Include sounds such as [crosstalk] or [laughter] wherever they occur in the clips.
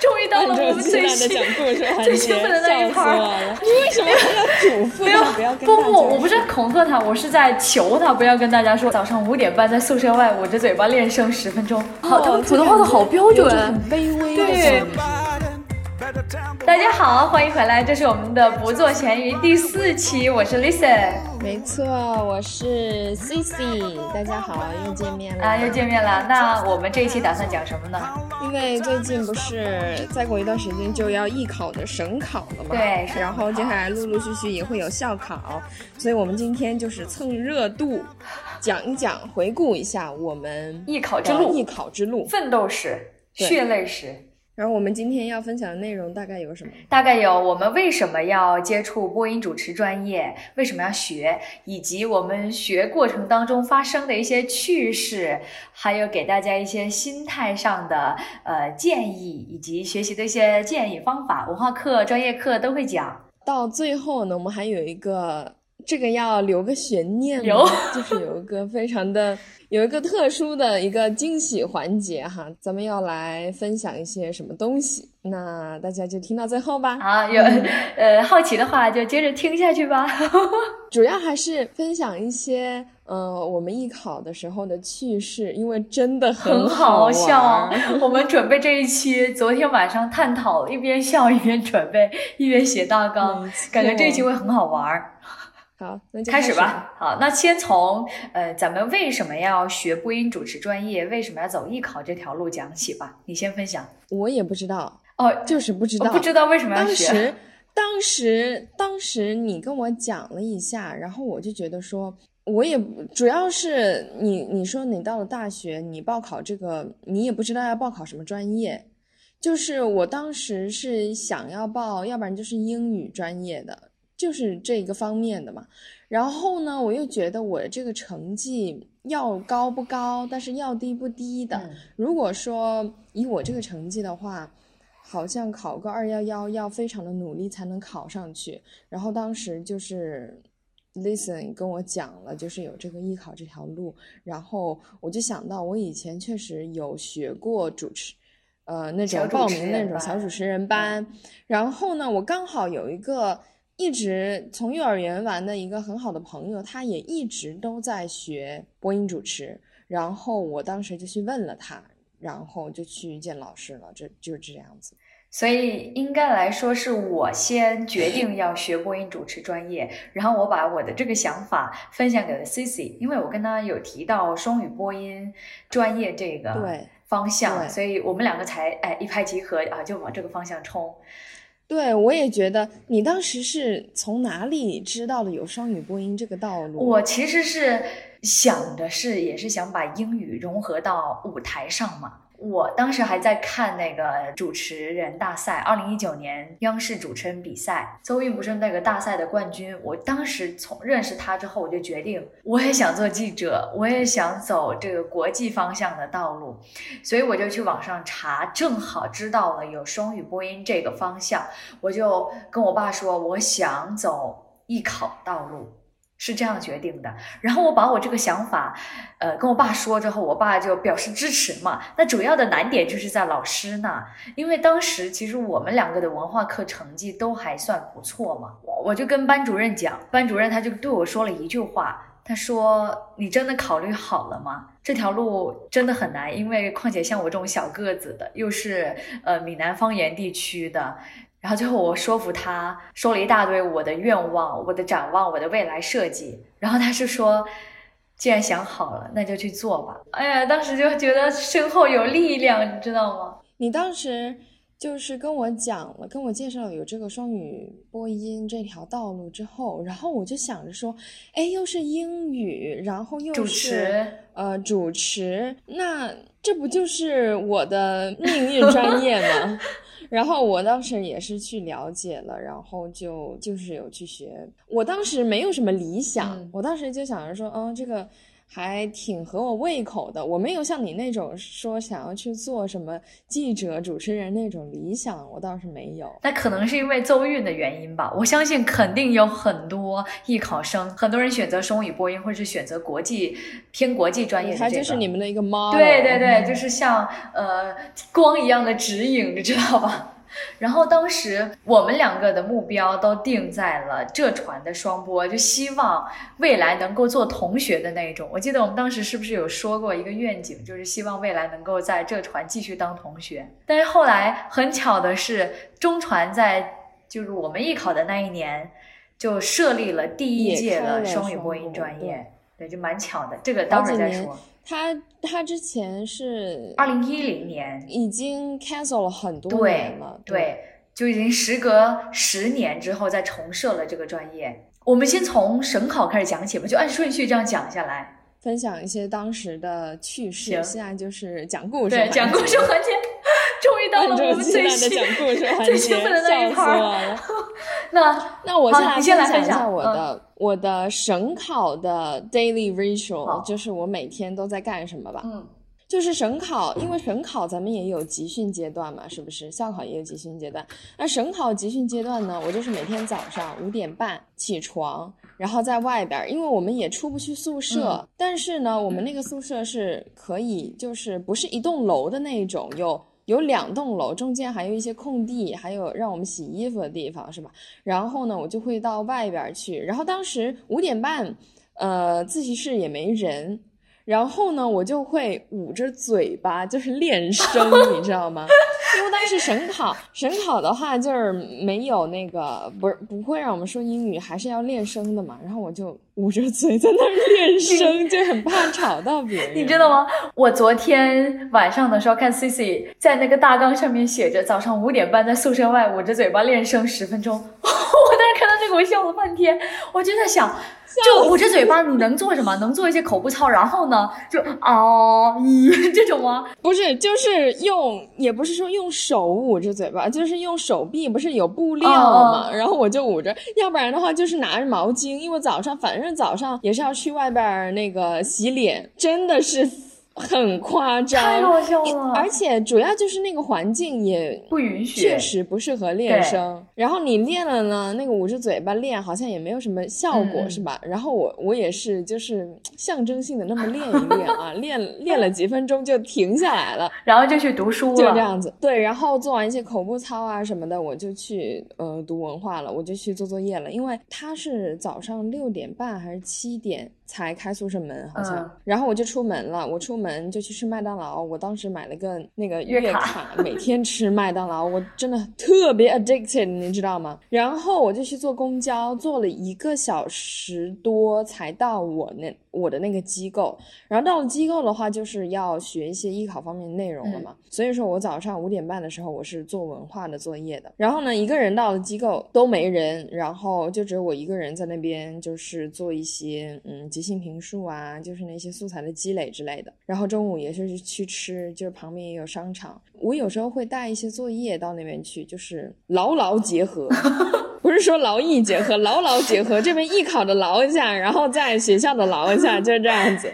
终于到了 [laughs] 我们最兴奋的最兴奋的那一 part [laughs] 了。你为什么要嘱咐他不要跟不不，我不是恐吓他，我是在求他不要跟大家说早上五点半在宿舍外捂着嘴巴练声十分钟。好，他们普通话都好标准，很卑微。对。大家好，欢迎回来，这是我们的不做咸鱼第四期，我是 Lisa，没错，我是 Cici，大家好，又见面了啊，又见面了。那我们这一期打算讲什么呢？因为最近不是再过一段时间就要艺考的省考了嘛，对，然后接下来陆陆续续也会有校考，所以我们今天就是蹭热度，讲一讲，回顾一下我们艺考之路，艺考之路，奋斗史，血泪史。然后我们今天要分享的内容大概有什么？大概有我们为什么要接触播音主持专业，为什么要学，以及我们学过程当中发生的一些趣事，还有给大家一些心态上的呃建议，以及学习的一些建议方法。文化课、专业课都会讲。到最后呢，我们还有一个。这个要留个悬念，有就是有一个非常的有一个特殊的一个惊喜环节哈，咱们要来分享一些什么东西，那大家就听到最后吧。啊，有呃好奇的话就接着听下去吧。[laughs] 主要还是分享一些呃我们艺考的时候的趣事，因为真的很好笑。我们准备这一期，昨天晚上探讨，一边笑一边准备，一边写大纲，感觉这一期会很好玩。好，那就开始吧。好，那先从呃，咱们为什么要学播音主持专业，为什么要走艺考这条路讲起吧。你先分享。我也不知道哦，就是不知道，不知道为什么要学。当时，[laughs] 当时，当时你跟我讲了一下，然后我就觉得说，我也主要是你，你说你到了大学，你报考这个，你也不知道要报考什么专业。就是我当时是想要报，要不然就是英语专业的。就是这个方面的嘛，然后呢，我又觉得我这个成绩要高不高，但是要低不低的。如果说以我这个成绩的话，好像考个二幺幺要非常的努力才能考上去。然后当时就是 listen 跟我讲了，就是有这个艺考这条路，然后我就想到我以前确实有学过主持，呃，那种报名那种小主持人班，然后呢，我刚好有一个。一直从幼儿园玩的一个很好的朋友，他也一直都在学播音主持。然后我当时就去问了他，然后就去见老师了。这就是这样子。所以应该来说是我先决定要学播音主持专业，然后我把我的这个想法分享给了 Cici，因为我跟他有提到双语播音专业这个方向，所以我们两个才哎一拍即合啊，就往这个方向冲。对，我也觉得你当时是从哪里知道的有双语播音这个道路？我其实是想的是，也是想把英语融合到舞台上嘛。我当时还在看那个主持人大赛，二零一九年央视主持人比赛，邹韵不是那个大赛的冠军。我当时从认识他之后，我就决定我也想做记者，我也想走这个国际方向的道路，所以我就去网上查，正好知道了有双语播音这个方向，我就跟我爸说，我想走艺考道路。是这样决定的，然后我把我这个想法，呃，跟我爸说之后，我爸就表示支持嘛。那主要的难点就是在老师那，因为当时其实我们两个的文化课成绩都还算不错嘛。我我就跟班主任讲，班主任他就对我说了一句话，他说：“你真的考虑好了吗？这条路真的很难，因为况且像我这种小个子的，又是呃闽南方言地区的。”然后最后我说服他，说了一大堆我的愿望、我的展望、我的未来设计。然后他是说，既然想好了，那就去做吧。哎呀，当时就觉得身后有力量，你知道吗？你当时就是跟我讲了，跟我介绍了有这个双语播音这条道路之后，然后我就想着说，哎，又是英语，然后又是呃主持，那这不就是我的命运专业吗？[laughs] 然后我当时也是去了解了，然后就就是有去学。我当时没有什么理想，我当时就想着说，嗯，这个，还挺合我胃口的。我没有像你那种说想要去做什么记者、主持人那种理想，我倒是没有。那可能是因为邹韵的原因吧。我相信肯定有很多艺考生，很多人选择双语播音，或者是选择国际偏国际专业的这个。他就是你们的一个 model。对对对，就是像呃光一样的指引，你知道吧？然后当时我们两个的目标都定在了浙传的双播，就希望未来能够做同学的那种。我记得我们当时是不是有说过一个愿景，就是希望未来能够在浙传继续当同学。但是后来很巧的是，中传在就是我们艺考的那一年就设立了第一届的双语播音专业，对，就蛮巧的。这个待会儿再说。他他之前是二零一零年，已经 cancel 了很多年了，对，就已经时隔十年之后再重设了这个专业。我们先从省考开始讲起吧，就按顺序这样讲下来，分享一些当时的趣事。现在就是讲故事，对，讲故事环节。终于到了我们最兴最兴奋的那一趴了。[laughs] 那那我先来分享一下我的我的省考的 daily ritual，就是我每天都在干什么吧。嗯，就是省考，因为省考咱们也有集训阶段嘛，是不是？校考也有集训阶段。那省考集训阶段呢，我就是每天早上五点半起床，然后在外边，因为我们也出不去宿舍，但是呢，我们那个宿舍是可以，就是不是一栋楼的那种，有。有两栋楼，中间还有一些空地，还有让我们洗衣服的地方，是吧？然后呢，我就会到外边去。然后当时五点半，呃，自习室也没人。然后呢，我就会捂着嘴巴，就是练声，[laughs] 你知道吗？因为当时省考，省考的话就是没有那个，不是不会让我们说英语，还是要练声的嘛。然后我就捂着嘴在那儿练声，就很怕吵到别人。你知道吗？我昨天晚上的时候看 C C 在那个大纲上面写着早上五点半在宿舍外捂着嘴巴练声十分钟。[laughs] 我当时看到这个，我笑了半天。我就在想。就捂着嘴巴，你能做什么？能做一些口部操，然后呢，就啊咦这种吗？不是，就是用，也不是说用手捂着嘴巴，就是用手臂，不是有布料吗？然后我就捂着，要不然的话就是拿着毛巾，因为早上反正早上也是要去外边那个洗脸，真的是。很夸张，太搞笑了！而且主要就是那个环境也不允许，确实不适合练声。然后你练了呢，那个捂着嘴巴练好像也没有什么效果，是吧？然后我我也是，就是象征性的那么练一练啊，[laughs] 练练了几分钟就停下来了，[laughs] 然后就去读书了，就这样子。对，然后做完一些口部操啊什么的，我就去呃读文化了，我就去做作业了，因为他是早上六点半还是七点。才开宿舍门好像，然后我就出门了。我出门就去吃麦当劳。我当时买了个那个月卡，每天吃麦当劳，我真的特别 addicted，你知道吗？然后我就去坐公交，坐了一个小时多才到我那。我的那个机构，然后到了机构的话，就是要学一些艺考方面的内容了嘛。所以说我早上五点半的时候，我是做文化的作业的。然后呢，一个人到了机构都没人，然后就只有我一个人在那边，就是做一些嗯即兴评述啊，就是那些素材的积累之类的。然后中午也是去吃，就是旁边也有商场。我有时候会带一些作业到那边去，就是牢牢结合。[laughs] 不是说劳逸结合，牢牢结合，这边艺考的劳一下，然后在学校的劳一下，就是这样子。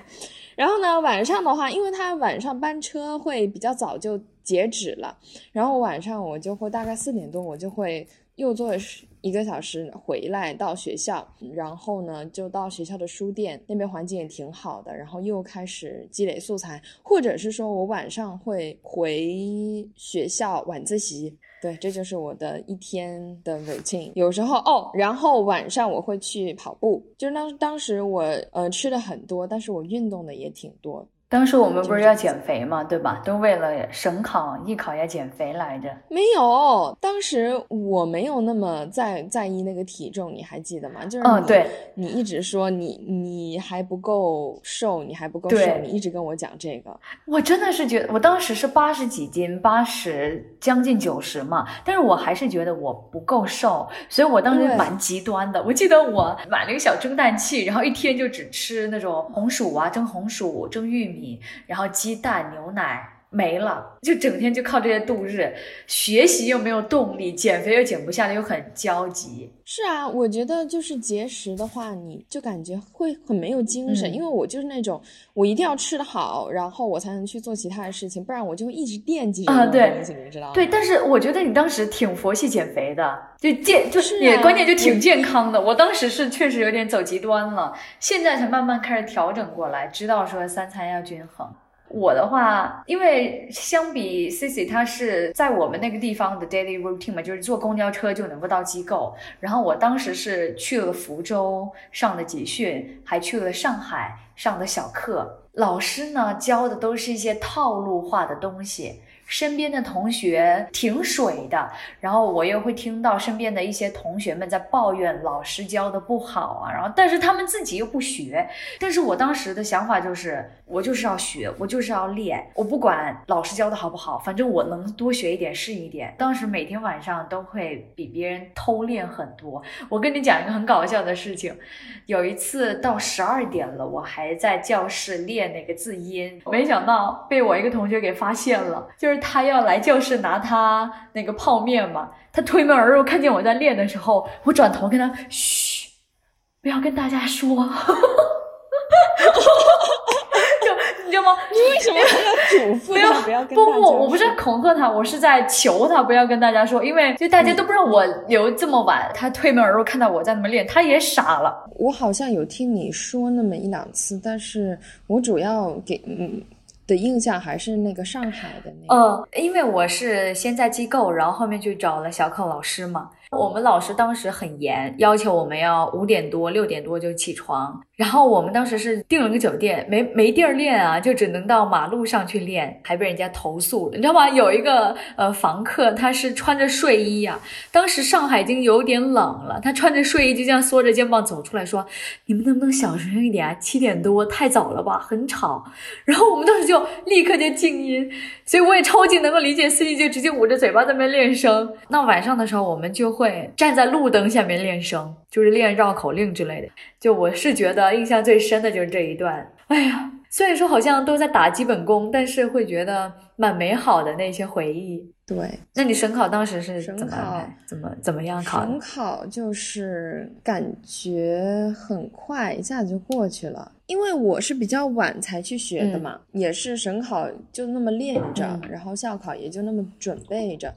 然后呢，晚上的话，因为他晚上班车会比较早就截止了，然后晚上我就会大概四点多，我就会又坐一个小时回来到学校，然后呢就到学校的书店那边，环境也挺好的，然后又开始积累素材，或者是说我晚上会回学校晚自习。对，这就是我的一天的维静。有时候哦，然后晚上我会去跑步，就是当当时我呃吃的很多，但是我运动的也挺多。当时我们不是要减肥嘛，对吧？都为了省考、艺考要减肥来着。没有，当时我没有那么在在意那个体重，你还记得吗？就是嗯，对，你一直说你你还不够瘦，你还不够瘦，你一直跟我讲这个。我真的是觉得，我当时是八十几斤，八十将近九十嘛，但是我还是觉得我不够瘦，所以我当时蛮极端的。我记得我买了一个小蒸蛋器，然后一天就只吃那种红薯啊，蒸红薯、蒸玉米。然后鸡蛋、牛奶、没了，就整天就靠这些度日，学习又没有动力，减肥又减不下来，又很焦急。是啊，我觉得就是节食的话，你就感觉会很没有精神，因为我就是那种我一定要吃得好，然后我才能去做其他的事情，不然我就会一直惦记着啊，对，你知道吗？对，但是我觉得你当时挺佛系减肥的，就健就是也关键就挺健康的。我当时是确实有点走极端了，现在才慢慢开始调整过来，知道说三餐要均衡。我的话，因为相比 Cici，他是在我们那个地方的 daily routine 嘛，就是坐公交车就能够到机构。然后我当时是去了福州上的集训，还去了上海上的小课。老师呢教的都是一些套路化的东西。身边的同学挺水的，然后我又会听到身边的一些同学们在抱怨老师教的不好啊，然后但是他们自己又不学，但是我当时的想法就是，我就是要学，我就是要练，我不管老师教的好不好，反正我能多学一点是一点。当时每天晚上都会比别人偷练很多。我跟你讲一个很搞笑的事情，有一次到十二点了，我还在教室练那个字音，没想到被我一个同学给发现了，就是。他要来教室拿他那个泡面嘛，他推门而入，看见我在练的时候，我转头跟他嘘，不要跟大家说，[laughs] 就你知道吗？你为什么要嘱咐他不要不不，我不是恐吓他，我是在求他不要跟大家说，因为就大家都不知道我留这么晚，他推门而入看到我在那么练，他也傻了。我好像有听你说那么一两次，但是我主要给嗯。的印象还是那个上海的那，呃，因为我是先在机构，然后后面就找了小考老师嘛。我们老师当时很严，要求我们要五点多、六点多就起床。然后我们当时是订了个酒店，没没地儿练啊，就只能到马路上去练，还被人家投诉了，你知道吗？有一个呃房客，他是穿着睡衣呀，当时上海已经有点冷了，他穿着睡衣就这样缩着肩膀走出来说：“你们能不能小声一点啊？七点多太早了吧，很吵。”然后我们当时就立刻就静音，所以我也超级能够理解司机就直接捂着嘴巴在那边练声。那晚上的时候，我们就会站在路灯下面练声，就是练绕口令之类的。就我是觉得印象最深的就是这一段，哎呀，虽然说好像都在打基本功，但是会觉得蛮美好的那些回忆。对，那你省考当时是怎么怎么怎么样考？省考就是感觉很快，一下子就过去了，因为我是比较晚才去学的嘛，也是省考就那么练着，然后校考也就那么准备着，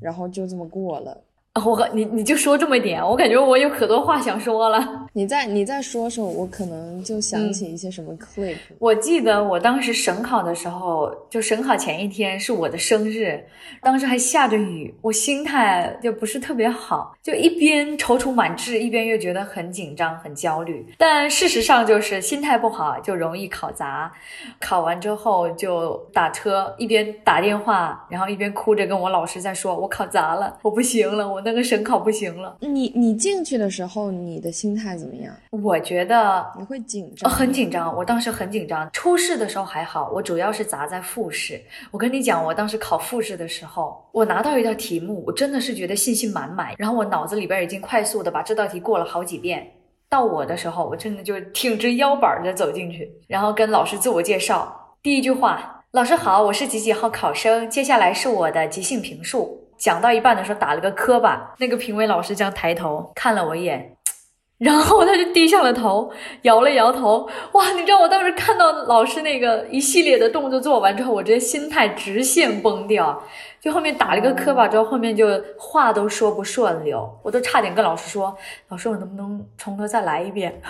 然后就这么过了。[laughs] 我你你就说这么一点，我感觉我有可多话想说了。[laughs] 你再你再说说，我可能就想起一些什么 clip。我记得我当时省考的时候，就省考前一天是我的生日，当时还下着雨，我心态就不是特别好，就一边踌躇满志，一边又觉得很紧张、很焦虑。但事实上就是心态不好就容易考砸。考完之后就打车，一边打电话，然后一边哭着跟我老师在说：“我考砸了，我不行了，我。”那个省考不行了。你你进去的时候，你的心态怎么样？我觉得你会紧张，很紧张。我当时很紧张。初试的时候还好，我主要是砸在复试。我跟你讲，我当时考复试的时候，我拿到一道题目，我真的是觉得信心满满。然后我脑子里边已经快速的把这道题过了好几遍。到我的时候，我真的就挺直腰板的走进去，然后跟老师自我介绍。第一句话，老师好，我是几几号考生，接下来是我的即兴评述。讲到一半的时候打了个磕巴，那个评委老师这样抬头看了我一眼，[tsk] 然后他就低下了头，摇了摇头。哇，你知道我当时看到老师那个一系列的动作做完之后，我直接心态直线崩掉。就后面打了个磕巴之后，后面就话都说不顺溜，我都差点跟老师说：“老师，我能不能从头再来一遍？”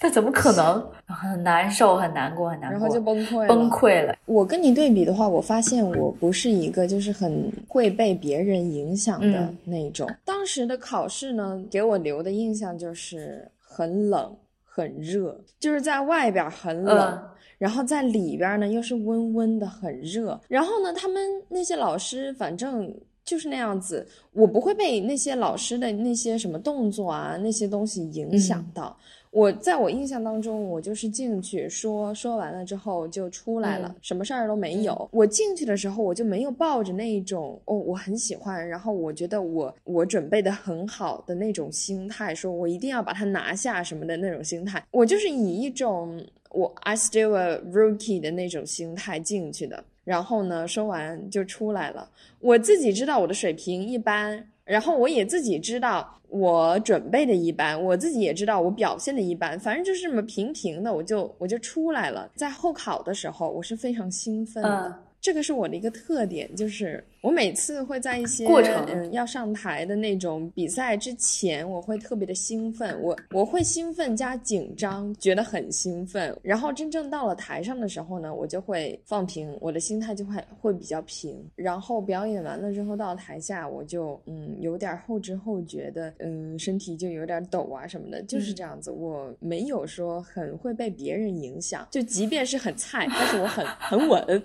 那怎么可能？很难受，很难过，很难过，然后就崩溃，崩溃了。我跟你对比的话，我发现我不是一个就是很会被别人影响的那种。当时的考试呢，给我留的印象就是很冷、很热，就是在外边很冷，然后在里边呢又是温温的，很热。然后呢，他们那些老师反正就是那样子，我不会被那些老师的那些什么动作啊那些东西影响到。我在我印象当中，我就是进去说说完了之后就出来了，什么事儿都没有。我进去的时候，我就没有抱着那一种哦，我很喜欢，然后我觉得我我准备的很好的那种心态，说我一定要把它拿下什么的那种心态。我就是以一种我 I still a rookie 的那种心态进去的。然后呢，说完就出来了。我自己知道我的水平一般，然后我也自己知道我准备的一般，我自己也知道我表现的一般，反正就是这么平平的，我就我就出来了。在候考的时候，我是非常兴奋的。这个是我的一个特点，就是我每次会在一些过程嗯要上台的那种比赛之前，我会特别的兴奋，我我会兴奋加紧张，觉得很兴奋。然后真正到了台上的时候呢，我就会放平，我的心态就会会比较平。然后表演完了之后到台下，我就嗯有点后知后觉的，嗯身体就有点抖啊什么的，就是这样子。我没有说很会被别人影响，就即便是很菜，但是我很很稳。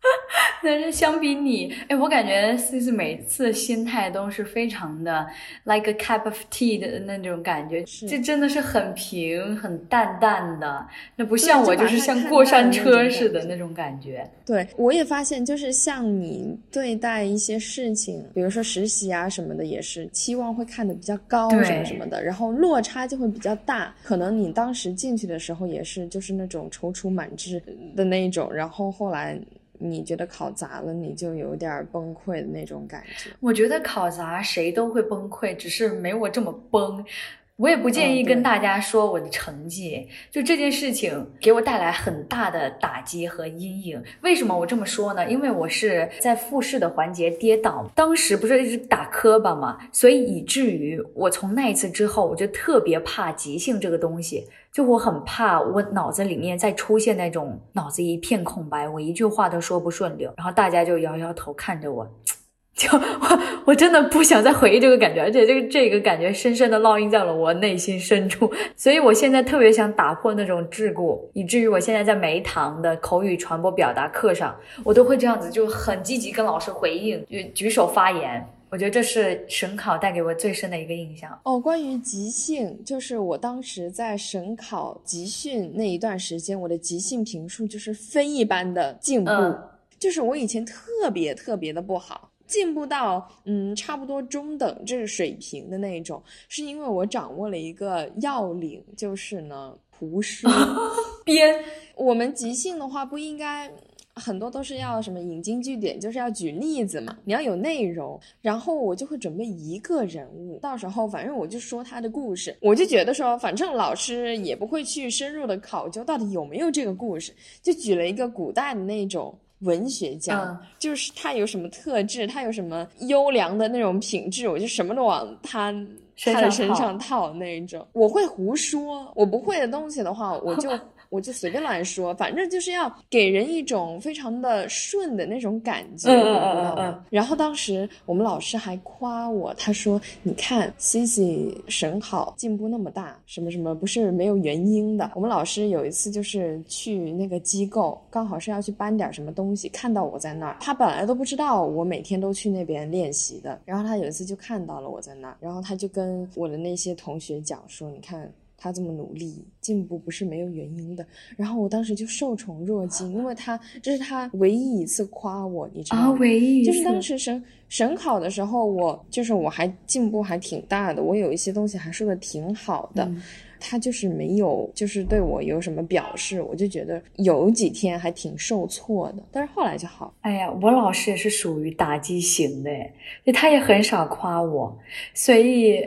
[laughs] 但是相比你，哎，我感觉 C C 每次心态都是非常的 like a cup of tea 的那种感觉，这真的是很平、很淡淡的，那不像我就是像过山车似的那种感觉。对，我也发现，就是像你对待一些事情，比如说实习啊什么的，也是期望会看得比较高什么什么的，然后落差就会比较大。可能你当时进去的时候也是就是那种踌躇满志的那一种，然后后来。你觉得考砸了，你就有点崩溃的那种感觉。我觉得考砸谁都会崩溃，只是没我这么崩。我也不建议跟大家说我的成绩，就这件事情给我带来很大的打击和阴影。为什么我这么说呢？因为我是在复试的环节跌倒，当时不是一直打磕巴嘛，所以以至于我从那一次之后，我就特别怕即兴这个东西，就我很怕我脑子里面再出现那种脑子一片空白，我一句话都说不顺溜，然后大家就摇摇头看着我。就我我真的不想再回忆这个感觉，而且这个这个感觉深深的烙印在了我内心深处，所以我现在特别想打破那种桎梏，以至于我现在在每一堂的口语传播表达课上，我都会这样子，就很积极跟老师回应，举举手发言。我觉得这是省考带给我最深的一个印象。哦，关于即兴，就是我当时在省考集训那一段时间，我的即兴评述就是非一般的进步，就是我以前特别特别的不好。进步到嗯差不多中等这个水平的那一种，是因为我掌握了一个要领，就是呢胡说编。我们即兴的话不应该很多都是要什么引经据典，就是要举例子嘛，你要有内容。然后我就会准备一个人物，到时候反正我就说他的故事，我就觉得说反正老师也不会去深入的考究到底有没有这个故事，就举了一个古代的那种。文学家就是他有什么特质，他有什么优良的那种品质，我就什么都往他他的身上套那一种。我会胡说，我不会的东西的话，我就。我就随便乱说，反正就是要给人一种非常的顺的那种感觉。嗯嗯嗯。然后当时我们老师还夸我，他说：“你看，C C 省考进步那么大，什么什么不是没有原因的。”我们老师有一次就是去那个机构，刚好是要去搬点什么东西，看到我在那儿，他本来都不知道我每天都去那边练习的，然后他有一次就看到了我在那儿，然后他就跟我的那些同学讲说：“你看。”他这么努力，进步不是没有原因的。然后我当时就受宠若惊，因为他这是他唯一一次夸我，你知道吗？啊，唯一就是当时省省考的时候，我就是我还进步还挺大的，我有一些东西还说的挺好的。他就是没有，就是对我有什么表示，我就觉得有几天还挺受挫的。但是后来就好。哎呀，我老师也是属于打击型的，他也很少夸我，所以。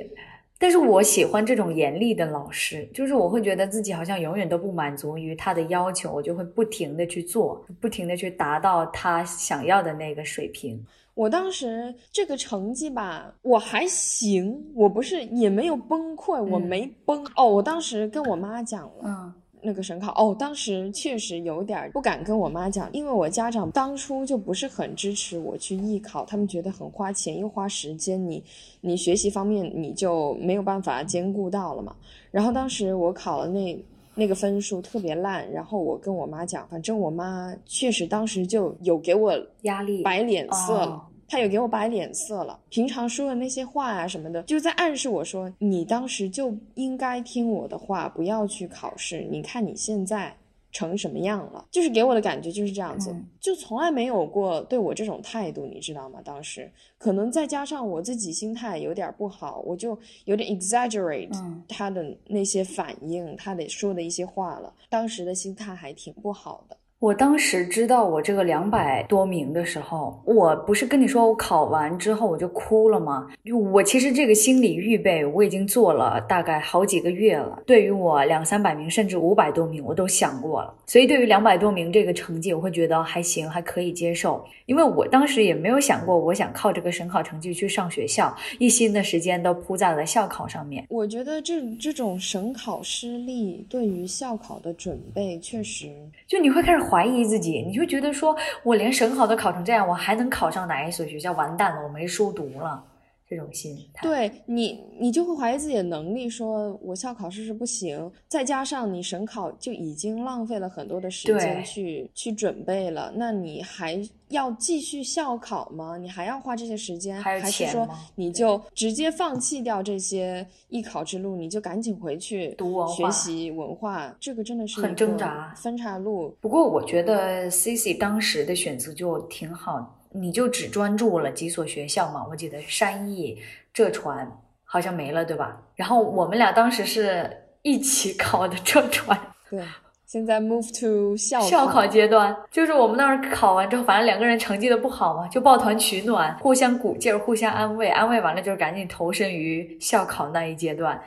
但是我喜欢这种严厉的老师，就是我会觉得自己好像永远都不满足于他的要求，我就会不停的去做，不停的去达到他想要的那个水平。我当时这个成绩吧，我还行，我不是也没有崩溃，我没崩哦。我当时跟我妈讲了。那个省考哦，当时确实有点不敢跟我妈讲，因为我家长当初就不是很支持我去艺考，他们觉得很花钱又花时间，你你学习方面你就没有办法兼顾到了嘛。然后当时我考了那那个分数特别烂，然后我跟我妈讲，反正我妈确实当时就有给我压力摆脸色了。他有给我摆脸色了，平常说的那些话啊什么的，就在暗示我说，你当时就应该听我的话，不要去考试。你看你现在成什么样了？就是给我的感觉就是这样子，就从来没有过对我这种态度，你知道吗？当时可能再加上我自己心态有点不好，我就有点 exaggerate 他的那些反应，他得说的一些话了。当时的心态还挺不好的。我当时知道我这个两百多名的时候，我不是跟你说我考完之后我就哭了吗？我其实这个心理预备我已经做了大概好几个月了。对于我两三百名甚至五百多名，我都想过了。所以对于两百多名这个成绩，我会觉得还行，还可以接受。因为我当时也没有想过我想靠这个省考成绩去上学校，一心的时间都扑在了校考上面。我觉得这这种省考失利对于校考的准备确实，就你会开始怀怀疑自己。你就觉得说，我连省考都考成这样，我还能考上哪一所学校？完蛋了，我没书读了。这种心态，对你，你就会怀疑自己的能力，说我校考试是不行。再加上你省考就已经浪费了很多的时间去去准备了，那你还要继续校考吗？你还要花这些时间？还是说你就直接放弃掉这些艺考之路，你就赶紧回去读学习文化？这个真的是很挣扎分岔路。不过我觉得 Cici 当时的选择就挺好。你就只专注了几所学校嘛？我记得山艺、浙传好像没了，对吧？然后我们俩当时是一起考的浙传。对，现在 move to 校校考阶段，就是我们那儿考完之后，反正两个人成绩都不好嘛，就抱团取暖，互相鼓劲儿，互相安慰，安慰完了就是赶紧投身于校考那一阶段。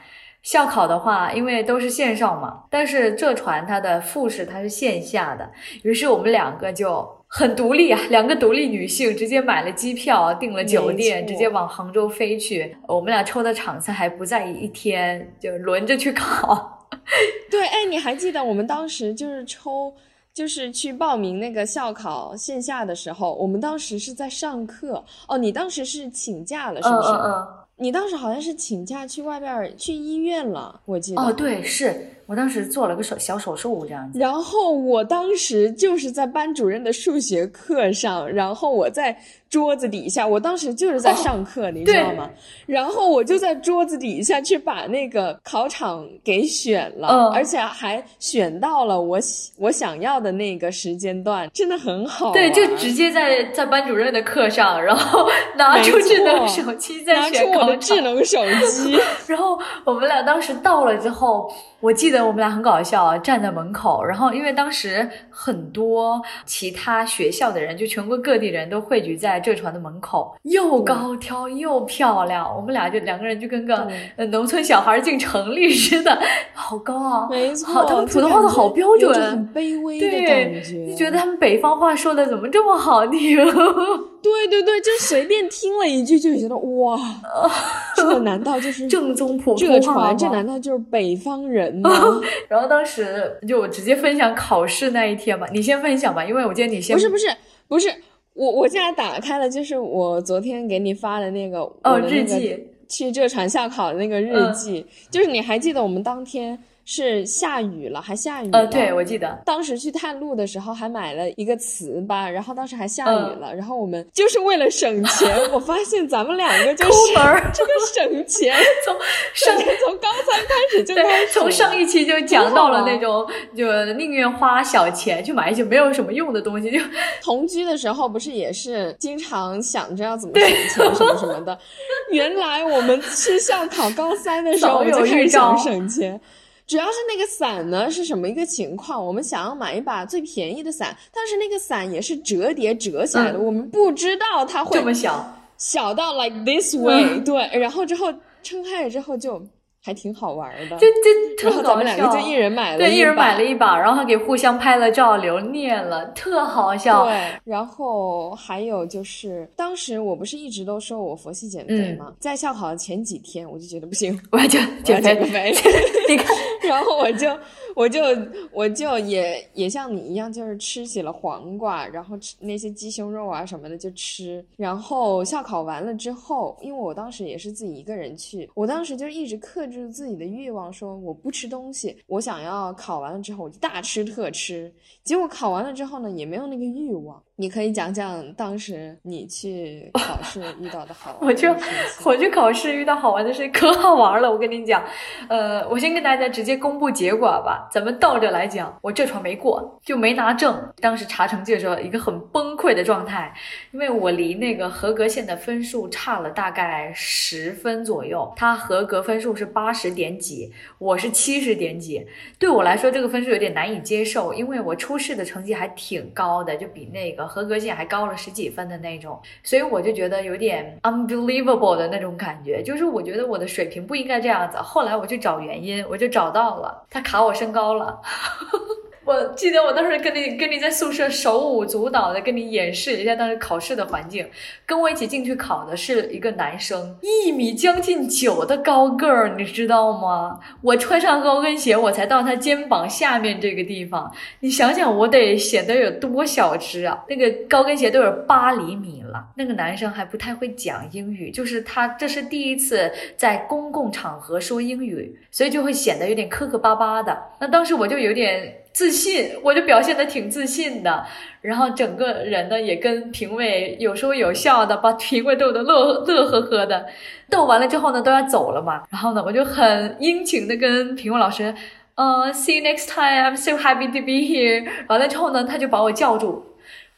校考的话，因为都是线上嘛，但是浙传它的复试它是线下的，于是我们两个就。很独立啊，两个独立女性直接买了机票，订了酒店，直接往杭州飞去。我们俩抽的场次还不在一天，就轮着去考。对，哎，你还记得我们当时就是抽，就是去报名那个校考线下的时候，我们当时是在上课。哦，你当时是请假了，是不是？嗯嗯。你当时好像是请假去外边去医院了，我记得。哦，对，是。我当时做了个手小手术，这样子。然后我当时就是在班主任的数学课上，然后我在桌子底下，我当时就是在上课，你知道吗？然后我就在桌子底下去把那个考场给选了，而且还选到了我我想要的那个时间段，真的很好。对，就直接在在班主任的课上，然后拿出智能手机在选我的智能手机，[laughs] 然后我们俩当时到了之后。我记得我们俩很搞笑，站在门口，然后因为当时很多其他学校的人，就全国各地人都汇聚在浙传的门口，又高挑又漂亮，我们俩就两个人就跟个农村小孩进城里似的，好高啊！没错，他们普通话都好标准，很卑微的感觉，就觉得他们北方话说的怎么这么好听？对对对，就随便听了一句就觉得哇，[laughs] 这难道就是正宗普通话这难道就是北方人吗？[laughs] 然后当时就直接分享考试那一天吧，你先分享吧，因为我记得你先不是不是不是我我现在打开了，就是我昨天给你发的那个哦日记，去浙传校考的那个日记，就是你还记得我们当天。是下雨了，还下雨。呃，对，我记得当时去探路的时候还买了一个糍粑，然后当时还下雨了，然后我们就是为了省钱，[laughs] 我发现咱们两个就是这个省钱，[laughs] 从上从高三开始就开始，从上一期就讲到了那种就宁愿花小钱去买一些没有什么用的东西。就 [laughs] 同居的时候不是也是经常想着要怎么省钱什么什么的，原来我们是校考高三的时候就开始想省钱。主要是那个伞呢是什么一个情况？我们想要买一把最便宜的伞，但是那个伞也是折叠折起来的，我们不知道它会这么小，小到 like this way，[laughs] 对，然后之后撑开了之后就。还挺好玩的，就就特搞笑。咱们两个就一人买了，对，一人买了一把，然后还给互相拍了照留念了，特好笑。对，然后还有就是，当时我不是一直都说我佛系减肥吗？在校考的前几天，我就觉得不行，我要减减肥。[laughs] 你看，然后我就。我就我就也也像你一样，就是吃起了黄瓜，然后吃那些鸡胸肉啊什么的就吃。然后校考完了之后，因为我当时也是自己一个人去，我当时就一直克制就是自己的欲望，说我不吃东西，我想要考完了之后我就大吃特吃。结果考完了之后呢，也没有那个欲望。你可以讲讲当时你去考试遇到的好 [laughs] 玩我就我去考试遇到好玩的事可好玩了，我跟你讲，呃，我先跟大家直接公布结果吧，咱们倒着来讲，我这船没过，就没拿证。当时查成绩的时候，一个很崩溃的状态，因为我离那个合格线的分数差了大概十分左右，他合格分数是八十点几，我是七十点几，对我来说这个分数有点难以接受，因为我初试的成绩还挺高的，就比那个合格线还高了十几分的那种，所以我就觉得有点 unbelievable 的那种感觉，就是我觉得我的水平不应该这样子。后来我去找原因，我就找到了，他卡我身高了。我记得我当时跟你跟你在宿舍手舞足蹈的跟你演示一下当时考试的环境，跟我一起进去考的是一个男生，一米将近九的高个儿，你知道吗？我穿上高跟鞋，我才到他肩膀下面这个地方，你想想我得显得有多小只啊？那个高跟鞋都有八厘米了。那个男生还不太会讲英语，就是他这是第一次在公共场合说英语，所以就会显得有点磕磕巴巴的。那当时我就有点。自信，我就表现的挺自信的，然后整个人呢也跟评委有说有笑的，把评委逗得乐乐呵呵的。逗完了之后呢，都要走了嘛，然后呢，我就很殷勤的跟评委老师，呃，see you next time，I'm so happy to be here。完了之后呢，他就把我叫住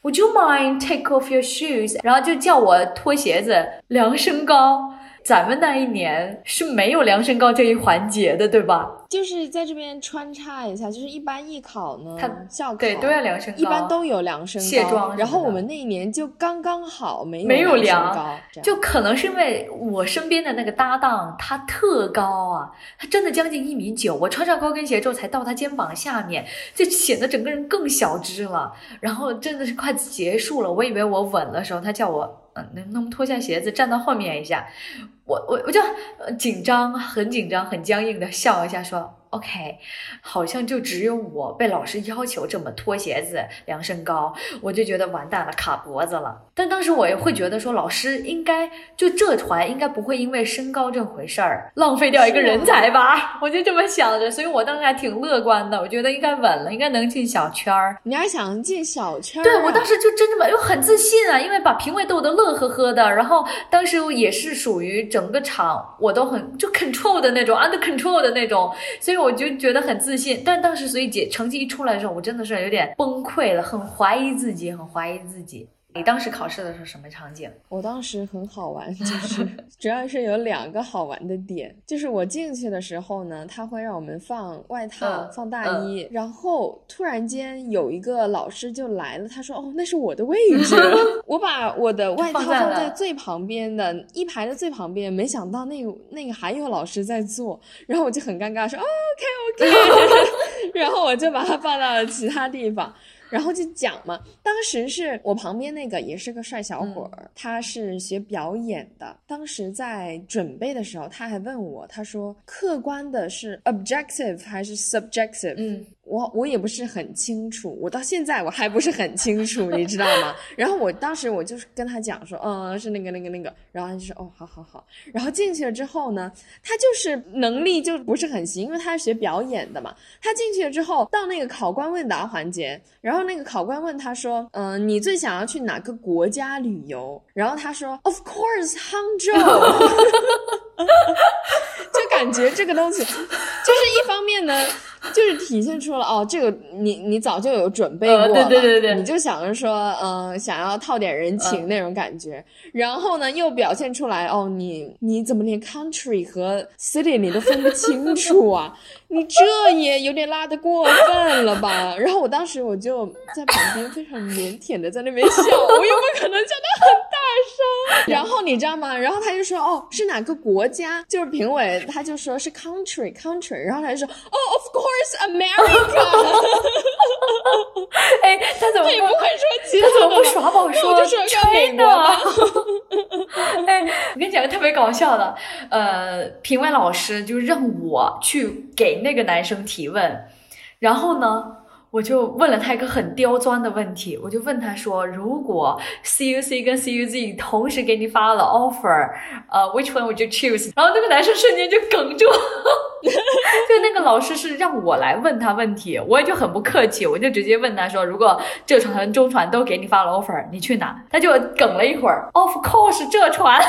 ，Would you mind take off your shoes？然后就叫我脱鞋子，量身高。咱们那一年是没有量身高这一环节的，对吧？就是在这边穿插一下，就是一般艺考呢，他校考对都要量身高，一般都有量身高卸妆然后我们那一年就刚刚好没有没有量高，就可能是因为我身边的那个搭档他特高啊，他真的将近一米九，我穿上高跟鞋之后才到他肩膀下面，就显得整个人更小只了。然后真的是快结束了，我以为我稳的时候，他叫我嗯，能能不能脱下鞋子站到后面一下？我我我就紧张，很紧张，很僵硬的笑一下说。OK，好像就只有我被老师要求这么脱鞋子、量身高，我就觉得完蛋了，卡脖子了。但当时我也会觉得说，老师应该就这团应该不会因为身高这回事儿浪费掉一个人才吧？[laughs] 我就这么想着，所以我当时还挺乐观的，我觉得应该稳了，应该能进小圈儿。你还想进小圈儿啊？对我当时就真这么，又很自信啊，因为把评委逗得乐呵呵的，然后当时也是属于整个场我都很就 control 的那种，under control 的那种，所以我就觉得很自信。但当时所以姐成绩一出来的时候，我真的是有点崩溃了，很怀疑自己，很怀疑自己。你当时考试的时候什么场景？[laughs] 我当时很好玩，就是主要是有两个好玩的点，就是我进去的时候呢，他会让我们放外套、嗯放大衣，然后突然间有一个老师就来了，他说：“哦，那是我的位置。[laughs] ”我把我的外套放在了放在最旁边的一排的最旁边，没想到那个那个还有老师在做，然后我就很尴尬说：“哦，OK OK。[laughs] ”然后我就把它放到了其他地方。然后就讲嘛，当时是我旁边那个也是个帅小伙儿，他是学表演的。当时在准备的时候，他还问我，他说客观的是 objective 还是 subjective？嗯，我我也不是很清楚，我到现在我还不是很清楚，你知道吗？[laughs] 然后我当时我就是跟他讲说，嗯，是那个那个那个，然后他就说，哦，好好好。然后进去了之后呢，他就是能力就不是很行，因为他是学表演的嘛。他进去了之后，到那个考官问答环节，然后那个考官问他说，嗯、你最想要去哪个国家旅游？然后他说，Of course Hangzhou。[laughs] [laughs] 就感觉这个东西，就是一方面呢，就是体现出了哦，这个你你早就有准备过呃了，对对对对你就想着说，嗯、想要套点人情那种感觉，然后呢，又表现出来哦，你你怎么连 country 和 city 你都分不清楚啊？你这也有点拉的过分了吧？然后我当时我就在旁边非常腼腆的在那边笑，我又不可能叫他很大声。[laughs] 然后你知道吗？然后他就说哦是哪个国家？就是评委他就说是 country country，然后他就说哦 of course America，[laughs] [laughs] 哎，他怎么不会说其他怎么不。耍宝 [laughs] 说我就说要美国？哎，我跟你讲个特别搞笑的，呃，评委老师就让我去给那个男生提问，然后呢，我就问了他一个很刁钻的问题，我就问他说：“如果 CUC 跟 CUZ 同时给你发了 offer，呃，which one would you choose？” 然后那个男生瞬间就哽住，[laughs] 就那个老师是让我来问他问题，我也就很不客气，我就直接问他说：“如果浙传和中传都给你发了 offer，你去哪？”他就哽了一会儿，Of course，浙传，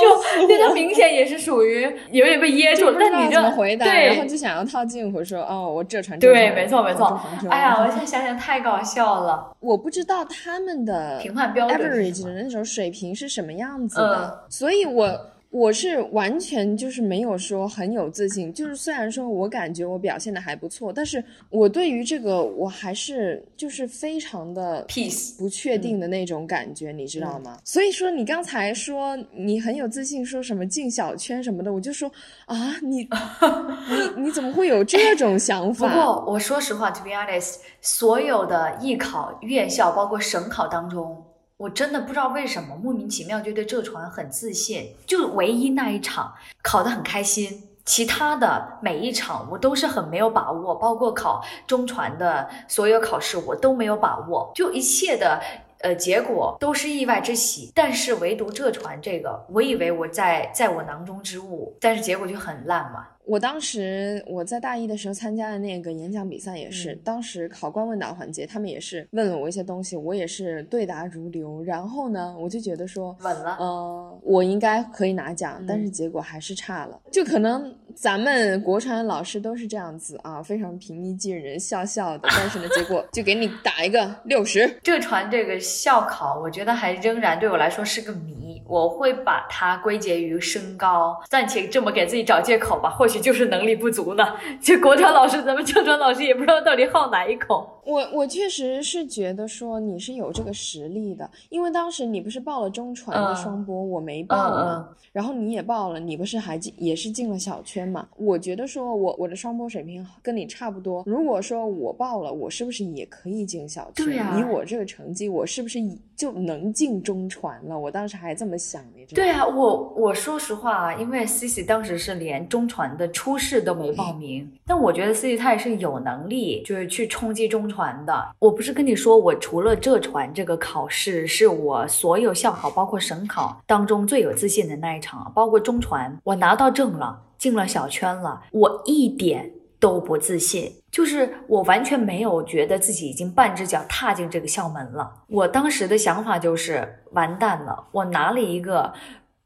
就对他明显也是属于有点被噎住了，但你怎么回答？对，然后就想要套近乎说：“哦，我浙传。”对，没错没错。哎呀，我现在想想太搞笑了。我不知道他们的评判标准 average 的那种水平是什么样子的，所以我。我是完全就是没有说很有自信，就是虽然说我感觉我表现的还不错，但是我对于这个我还是就是非常的 peace 不确定的那种感觉，你知道吗？所以说你刚才说你很有自信，说什么进小圈什么的，我就说啊，你 [laughs] 你你怎么会有这种想法？不过我说实话，to be honest，所有的艺考院校包括省考当中。我真的不知道为什么莫名其妙就对浙传很自信，就唯一那一场考得很开心，其他的每一场我都是很没有把握，包括考中传的所有考试我都没有把握，就一切的呃结果都是意外之喜，但是唯独浙传这个，我以为我在在我囊中之物，但是结果就很烂嘛。我当时我在大一的时候参加的那个演讲比赛也是，当时考官问答环节，他们也是问了我一些东西，我也是对答如流。然后呢，我就觉得说稳了，呃，我应该可以拿奖，但是结果还是差了。就可能咱们国传老师都是这样子啊，非常平易近人，笑笑的，但是呢，[laughs] 结果就给你打一个六十。浙传这个校考，我觉得还仍然对我来说是个谜，我会把它归结于身高，暂且这么给自己找借口吧，或许。就是能力不足呢，这国传老师，咱们浙传老师也不知道到底好哪一口。我我确实是觉得说你是有这个实力的，因为当时你不是报了中传的双播，我没报嘛，然后你也报了，你不是还进也是进了小圈嘛？我觉得说我我的双播水平跟你差不多，如果说我报了，我是不是也可以进小圈？以我这个成绩，我是不是就能进中传了？我当时还这么想的。对啊，我我说实话啊，因为 C C 当时是连中传的初试都没报名，[laughs] 但我觉得 C C 他也是有能力，就是去冲击中传的。我不是跟你说，我除了浙传这个考试是我所有校考，包括省考当中最有自信的那一场，包括中传，我拿到证了，进了小圈了，我一点都不自信，就是我完全没有觉得自己已经半只脚踏进这个校门了。我当时的想法就是完蛋了，我拿了一个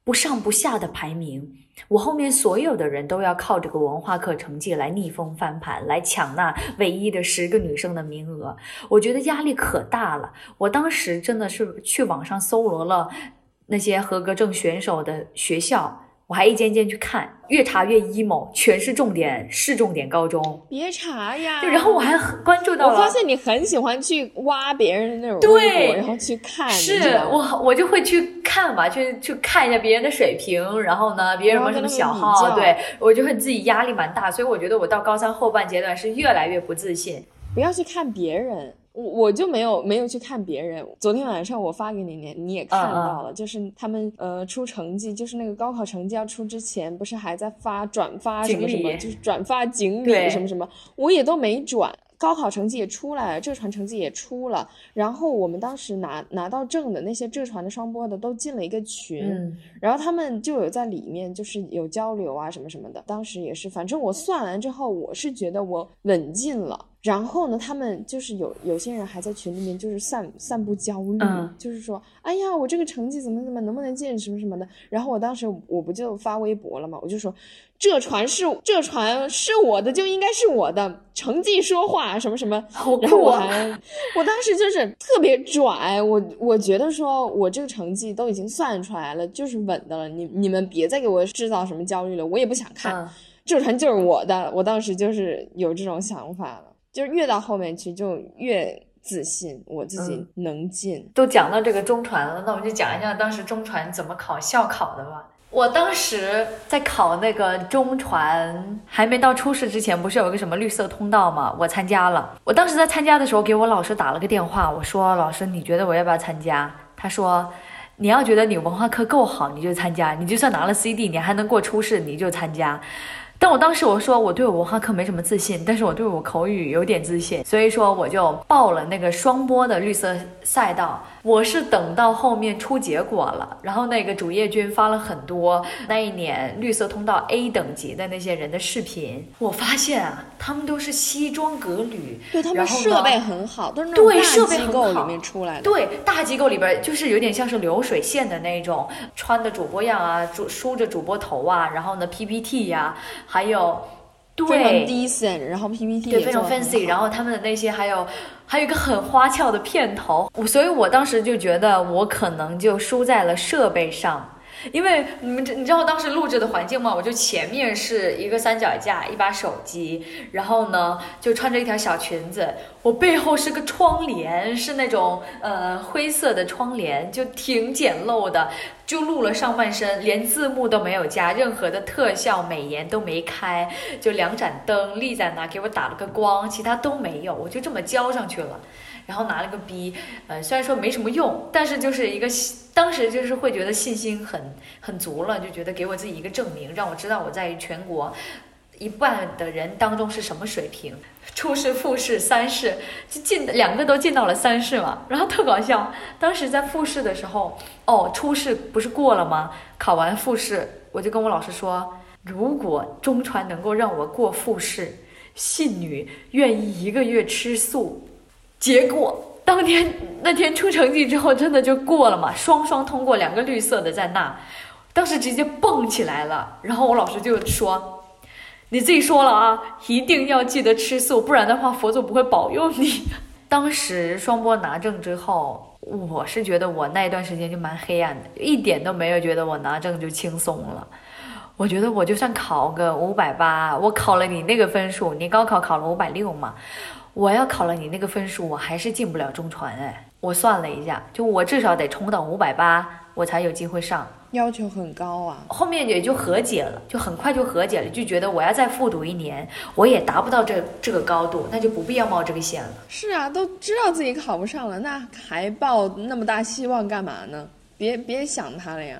不上不下的排名。我后面所有的人都要靠这个文化课成绩来逆风翻盘，来抢那唯一的十个女生的名额。我觉得压力可大了。我当时真的是去网上搜罗了那些合格证选手的学校。我还一间间去看，越查越 emo，全是重点市重点高中。别查呀！就然后我还关注到了，我发现你很喜欢去挖别人的那种微博，然后去看。是我，我就会去看嘛，去去看一下别人的水平，然后呢，别人什么什么小号，对我就会自己压力蛮大，所以我觉得我到高三后半阶段是越来越不自信。不要去看别人。我我就没有没有去看别人。昨天晚上我发给你，你你也看到了，就是他们呃出成绩，就是那个高考成绩要出之前，不是还在发转发什么什么，就是转发锦鲤什么什么，我也都没转。高考成绩也出来了，浙传成绩也出了，然后我们当时拿拿到证的那些浙传的双播的都进了一个群，然后他们就有在里面就是有交流啊什么什么的。当时也是，反正我算完之后，我是觉得我稳进了。然后呢，他们就是有有些人还在群里面，就是散散布焦虑，就是说，哎呀，我这个成绩怎么怎么能不能进什么什么的。然后我当时我不就发微博了嘛，我就说，这船是这船是我的，就应该是我的，成绩说话什么什么。[laughs] 然后我还，我当时就是特别拽，我我觉得说我这个成绩都已经算出来了，就是稳的了。你你们别再给我制造什么焦虑了，我也不想看，这船就是我的。我当时就是有这种想法了。就是越到后面其实就越自信，我自己能进。都讲到这个中传了，那我们就讲一下当时中传怎么考校考的吧。我当时在考那个中传还没到初试之前，不是有个什么绿色通道吗？我参加了。我当时在参加的时候，给我老师打了个电话，我说：“老师，你觉得我要不要参加？”他说：“你要觉得你文化课够好，你就参加。你就算拿了 CD，你还能过初试，你就参加。”但我当时我说我对我文化课没什么自信，但是我对我口语有点自信，所以说我就报了那个双播的绿色赛道。我是等到后面出结果了，然后那个主页君发了很多那一年绿色通道 A 等级的那些人的视频，我发现啊，他们都是西装革履，对他们设备很好，都是那种大机构里面出来的。对，大机构里边就是有点像是流水线的那种，穿的主播样啊，梳梳着主播头啊，然后呢 PPT 呀，还有。非常 decent，然后 PPT 对非常 fancy，然后他们的那些还有还有一个很花俏的片头，所以我当时就觉得我可能就输在了设备上。因为你们你知道当时录制的环境吗？我就前面是一个三脚架，一把手机，然后呢就穿着一条小裙子，我背后是个窗帘，是那种呃灰色的窗帘，就挺简陋的，就录了上半身，连字幕都没有加，任何的特效美颜都没开，就两盏灯立在那给我打了个光，其他都没有，我就这么交上去了。然后拿了个 B，呃，虽然说没什么用，但是就是一个，当时就是会觉得信心很很足了，就觉得给我自己一个证明，让我知道我在全国一半的人当中是什么水平。初试、复试、三试，就进两个都进到了三试嘛。然后特搞笑，当时在复试的时候，哦，初试不是过了吗？考完复试，我就跟我老师说，如果中传能够让我过复试，信女愿意一个月吃素。结果当天那天出成绩之后，真的就过了嘛，双双通过，两个绿色的在那，当时直接蹦起来了。然后我老师就说：“你自己说了啊，一定要记得吃素，不然的话佛祖不会保佑你。[laughs] ”当时双波拿证之后，我是觉得我那一段时间就蛮黑暗的，一点都没有觉得我拿证就轻松了。我觉得我就算考个五百八，我考了你那个分数，你高考考了五百六嘛。我要考了你那个分数，我还是进不了中传哎。我算了一下，就我至少得冲到五百八，我才有机会上。要求很高啊。后面也就和解了，就很快就和解了，就觉得我要再复读一年，我也达不到这这个高度，那就不必要冒这个险了。是啊，都知道自己考不上了，那还抱那么大希望干嘛呢？别别想他了呀。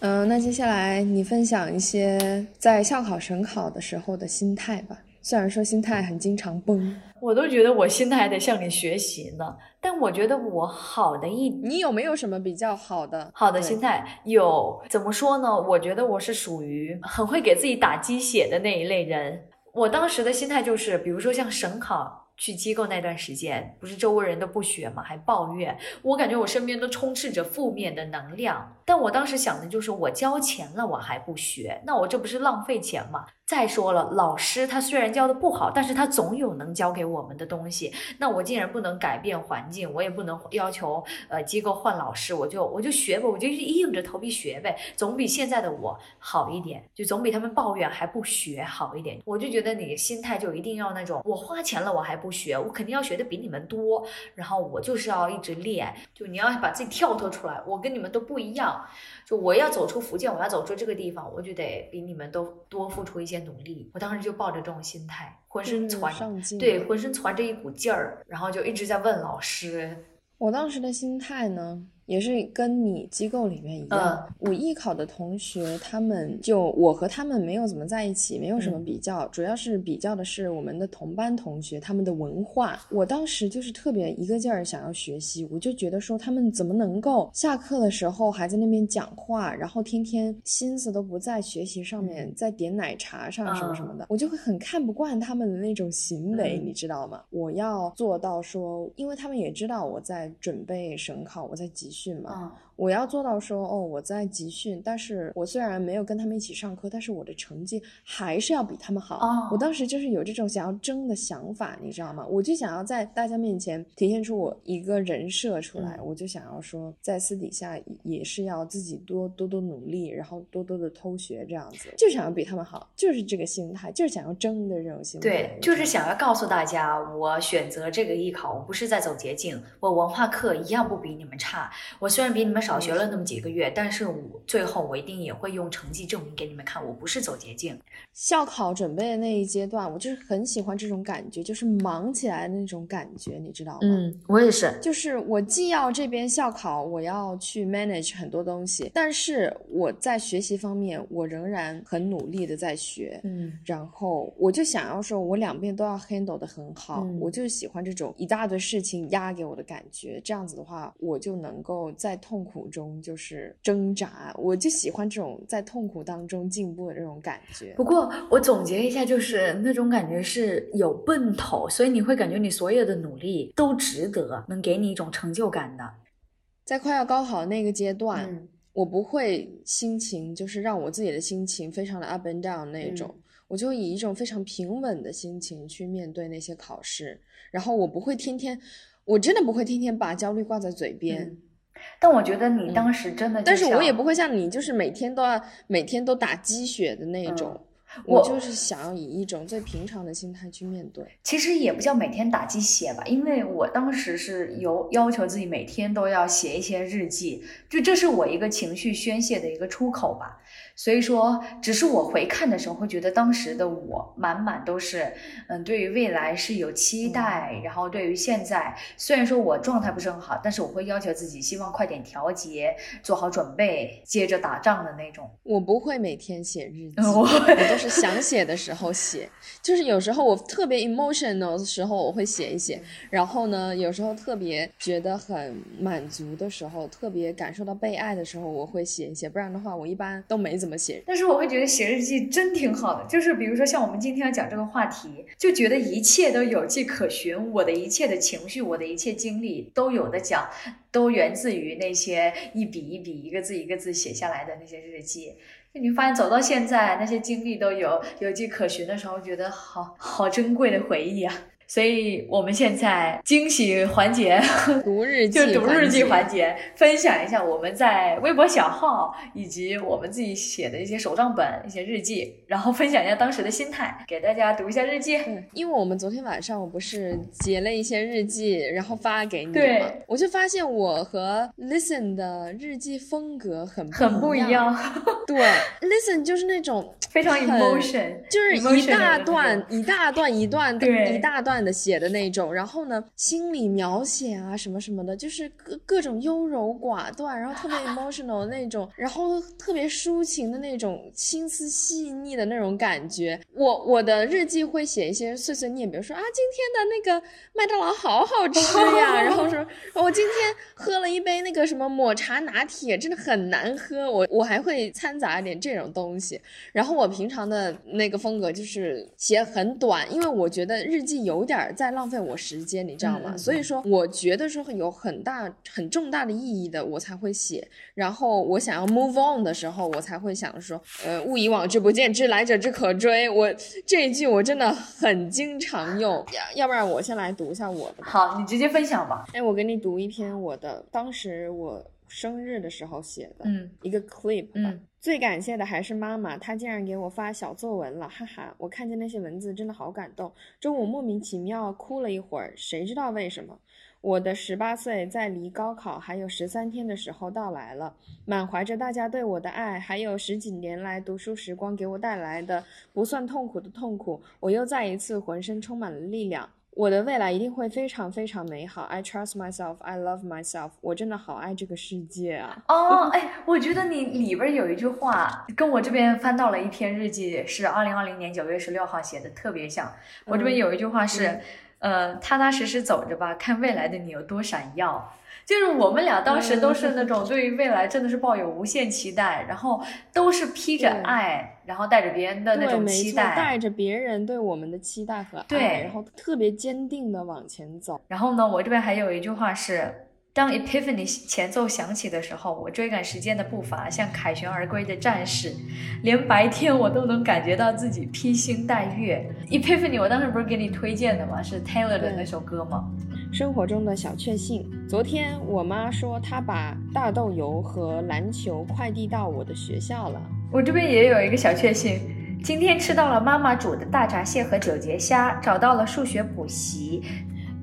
嗯，那接下来你分享一些在校考省考的时候的心态吧。虽然说心态很经常崩。我都觉得我心态还得向你学习呢，但我觉得我好的一，你有没有什么比较好的好的心态？有，怎么说呢？我觉得我是属于很会给自己打鸡血的那一类人。我当时的心态就是，比如说像省考去机构那段时间，不是周围人都不学嘛，还抱怨，我感觉我身边都充斥着负面的能量。但我当时想的就是，我交钱了，我还不学，那我这不是浪费钱吗？再说了，老师他虽然教的不好，但是他总有能教给我们的东西。那我既然不能改变环境，我也不能要求呃机构换老师，我就我就学吧，我就硬着头皮学呗，总比现在的我好一点，就总比他们抱怨还不学好一点。我就觉得你心态就一定要那种，我花钱了我还不学，我肯定要学的比你们多，然后我就是要一直练，就你要把自己跳脱出来，我跟你们都不一样。就我要走出福建，我要走出这个地方，我就得比你们都多付出一些努力。我当时就抱着这种心态，浑身攒对，浑身攒着一股劲儿，然后就一直在问老师。我当时的心态呢？也是跟你机构里面一样，我艺考的同学，他们就我和他们没有怎么在一起，没有什么比较，主要是比较的是我们的同班同学他们的文化。我当时就是特别一个劲儿想要学习，我就觉得说他们怎么能够下课的时候还在那边讲话，然后天天心思都不在学习上面，在点奶茶上什么什么的，我就会很看不惯他们的那种行为，你知道吗？我要做到说，因为他们也知道我在准备省考，我在急。训嘛，我要做到说哦，我在集训，但是我虽然没有跟他们一起上课，但是我的成绩还是要比他们好。我当时就是有这种想要争的想法，你知道吗？我就想要在大家面前体现出我一个人设出来，我就想要说，在私底下也是要自己多多多努力，然后多多的偷学这样子，就想要比他们好，就是这个心态，就是想要争的这种心态。对，就是想要告诉大家，我选择这个艺考，我不是在走捷径，我文化课一样不比你们差。我虽然比你们少学了那么几个月，但是我最后我一定也会用成绩证明给你们看，我不是走捷径。校考准备的那一阶段，我就是很喜欢这种感觉，就是忙起来的那种感觉，你知道吗？嗯，我也是。就是我既要这边校考，我要去 manage 很多东西，但是我在学习方面，我仍然很努力的在学。嗯，然后我就想要说，我两边都要 handle 的很好，嗯我就喜欢这种一大堆事情压给我的感觉。这样子的话，我就能够在痛苦中就是挣扎，我就喜欢这种在痛苦当中进步的这种感觉。不过我总结一下，就是那种感觉是有奔头，所以你会感觉你所有的努力都值得，能给你一种成就感的。在快要高考那个阶段，嗯我不会心情就是让我自己的心情非常的 up and down 那种，嗯我就以一种非常平稳的心情去面对那些考试，然后我不会天天，我真的不会天天把焦虑挂在嘴边。嗯但我觉得你当时真的就但是我也不会像你，就是每天都要每天都打鸡血的那种。嗯我我就是想要以一种最平常的心态去面对。其实也不叫每天打鸡血吧，因为我当时是有要求自己每天都要写一些日记，就这是我一个情绪宣泄的一个出口吧。所以说，只是我回看的时候会觉得当时的我满满都是，嗯，对于未来是有期待，然后对于现在，虽然说我状态不是很好，但是我会要求自己希望快点调节，做好准备，接着打仗的那种。我不会每天写日记，[laughs] 我我都是想写的时候写。就是有时候我特别 emotional 的时候，我会写一写。然后呢，有时候特别觉得很满足的时候，特别感受到被爱的时候，我会写一写。不然的话，我一般都没怎么写。但是我会觉得写日记真挺好的，就是比如说像我们今天要讲这个话题，就觉得一切都有迹可循，我的一切的情绪，我的一切经历都有的讲，都源自于那些一笔一笔、一个字一个字写下来的那些日记。就你发现走到现在，那些经历都有有迹可循的时候，觉得好好珍贵的回忆啊。所以我们现在惊喜环节 [laughs] 读日记就读日记环环节，分享一下我们在微博小号以及我们自己写的一些手账本、一些日记，然后分享一下当时的心态，给大家读一下日记。嗯，因为我们昨天晚上我不是截了一些日记，然后发给你对嘛，我就发现我和 Listen 的日记风格很很不一一样，对，[laughs] Listen 就是那种非常很 emotion，就是一大段一大段一段一大段的写的那种，然后呢，心理描写啊什么什么的，就是各各种优柔寡断，然后特别 emotional 的那种，然后特别抒情的那种心思细腻的那种感觉。我我的日记会写一些碎碎念，比如说啊，今天的那个麦当劳好好吃呀，然后说 [laughs] 我今天喝了一杯那个什么抹茶拿铁，真的很难喝，我我还会掺杂一点这种东西。然后我平常的那个风格就是写很短，因为我觉得日记有点儿在浪费我时间，你知道吗？所以说，我觉得说有很大很重大的意义的，我才会写。然后我想要 move on 的时候，我才会想说，呃，物以往之不见，知来者之可追。我这一句我真的很经常用，要要不然我先来读一下我的。好，你直接分享吧。哎，我给你读一篇我的，当时我生日的时候写的，嗯一个 clip 吧。嗯最感谢的还是妈妈，她竟然给我发小作文了，哈哈！我看见那些文字真的好感动。中午莫名其妙哭了一会儿，谁知道为什么？我的十八岁在离高考还有十三天的时候到来了，满怀着大家对我的爱，还有十几年来读书时光给我带来的不算痛苦的痛苦，我又再一次浑身充满了力量。我的未来一定会非常非常美好。I trust myself, I love myself。我真的好爱这个世界啊！哦，哎，我觉得你里边有一句话，跟我这边翻到了一篇日记，是二零二零年九月十六号写的，特别像。我这边嗯有一句话是，呃，踏踏实实走着吧，看未来的你有多闪耀。就是我们俩当时都是那种对于未来真的是抱有无限期待，然后都是披着爱，然后带着别人的那，种，期待。带着别人对我们的期待和爱，对然后特别坚定的往前走。然后呢，我这边还有一句话是：当 Epiphany 前奏响起的时候，我追赶时间的步伐，像凯旋而归的战士，连白天我都能感觉到自己披星戴月。Epiphany 我当时不是给你推荐的吗？是 Taylor 的那首歌吗？生活中的小确幸。昨天我妈说她把大豆油和篮球快递到我的学校了。我这边也有一个小确幸，今天吃到了妈妈煮的大闸蟹和九节虾，找到了数学补习。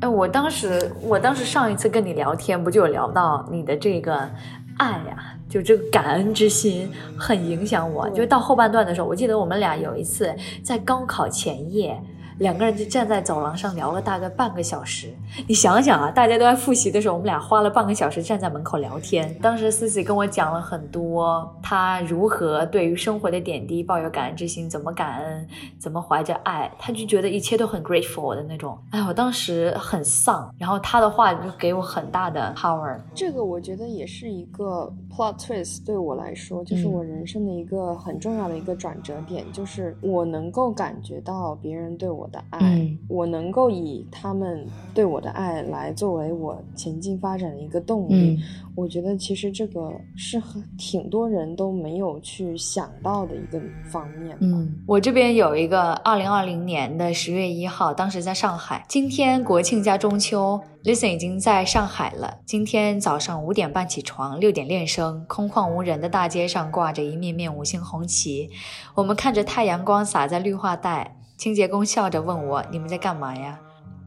哎，我当时，我当时上一次跟你聊天，不就有聊到你的这个爱呀，就这个感恩之心很影响我。就到后半段的时候，我记得我们俩有一次在高考前夜。两个人就站在走廊上聊了大概半个小时。你想想啊，大家都在复习的时候，我们俩花了半个小时站在门口聊天。当时思思跟我讲了很多，她如何对于生活的点滴抱有感恩之心，怎么感恩，怎么怀着爱，她就觉得一切都很 grateful 的那种。哎，我当时很丧，然后她的话就给我很大的 power。这个我觉得也是一个 plot twist，对我来说，就是我人生的一个很重要的一个转折点，就是我能够感觉到别人对我。的爱，我能够以他们对我的爱来作为我前进发展的一个动力。我觉得其实这个是很挺多人都没有去想到的一个方面。嗯，我这边有一个二零二零年的十月一号，当时在上海。今天国庆加中秋，Listen 已经在上海了。今天早上五点半起床，六点练声，空旷无人的大街上挂着一面面五星红旗，我们看着太阳光洒在绿化带。清洁工笑着问我：“你们在干嘛呀？”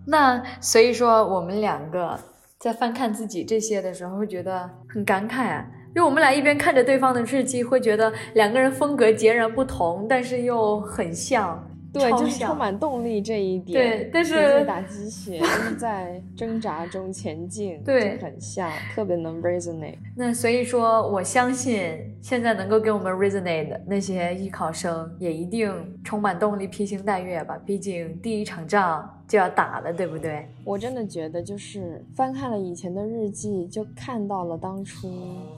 那所以说，我们两个在翻看自己这些的时候，会觉得很感慨啊。因为我们俩一边看着对方的日记，会觉得两个人风格截然不同，但是又很像。对，就是充满动力这一点。对，但是打鸡血，就是在挣扎中前进。对，很像，特别能 resonate。那所以说，我相信现在能够给我们 resonate 的那些艺考生，也一定充满动力，披星戴月吧。毕竟第一场仗就要打了，对不对？我真的觉得，就是翻看了以前的日记，就看到了当初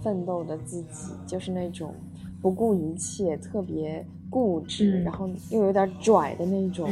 奋斗的自己，就是那种不顾一切，特别。固执，然后又有点拽的那种。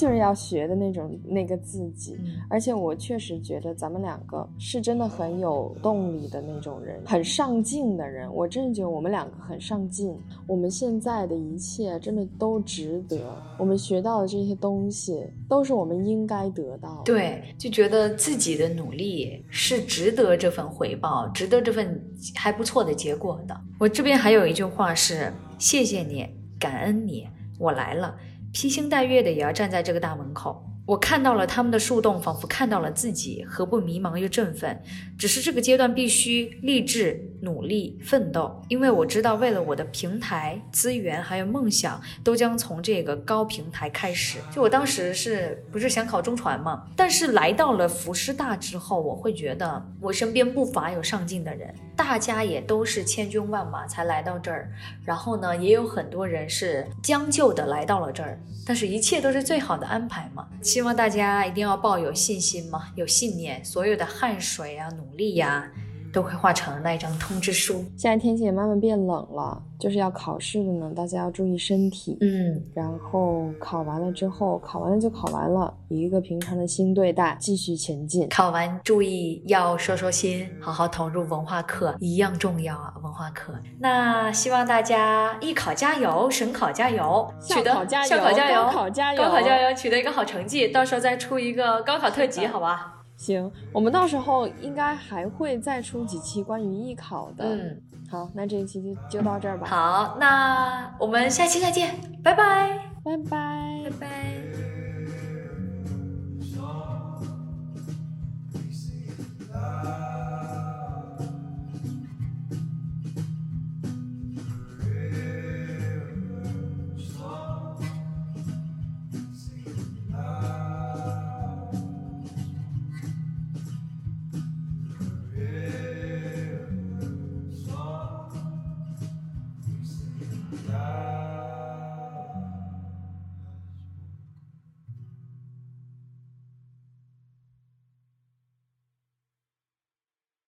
就是要学的那种那个自己，而且我确实觉得咱们两个是真的很有动力的那种人，很上进的人。我真的觉得我们两个很上进，我们现在的一切真的都值得。我们学到的这些东西都是我们应该得到的。对，就觉得自己的努力是值得这份回报，值得这份还不错的结果的。我这边还有一句话是：谢谢你，感恩你，我来了。披星戴月的也要站在这个大门口。我看到了他们的树洞，仿佛看到了自己，何不迷茫又振奋？只是这个阶段必须励志、努力、奋斗，因为我知道，为了我的平台、资源还有梦想，都将从这个高平台开始。就我当时是不是想考中传嘛？但是来到了福师大之后，我会觉得我身边不乏有上进的人，大家也都是千军万马才来到这儿。然后呢，也有很多人是将就的来到了这儿，但是一切都是最好的安排嘛。希望大家一定要抱有信心嘛，有信念，所有的汗水啊、努力呀，都会化成那一张通知书。现在天气也慢慢变冷了。就是要考试的呢，大家要注意身体。嗯，然后考完了之后，考完了就考完了，以一个平常的心对待，继续前进。考完注意要收收心，好好投入文化课，一样重要啊！文化课。那希望大家艺考加油，省考加油，取得校考加油，高考加油，高考加油，取得一个好成绩，到时候再出一个高考特辑，好吧？行，我们到时候应该还会再出几期关于艺考的。嗯。好，那这一期就就到这儿吧。好，那我们下期再见，拜拜，拜拜，拜拜。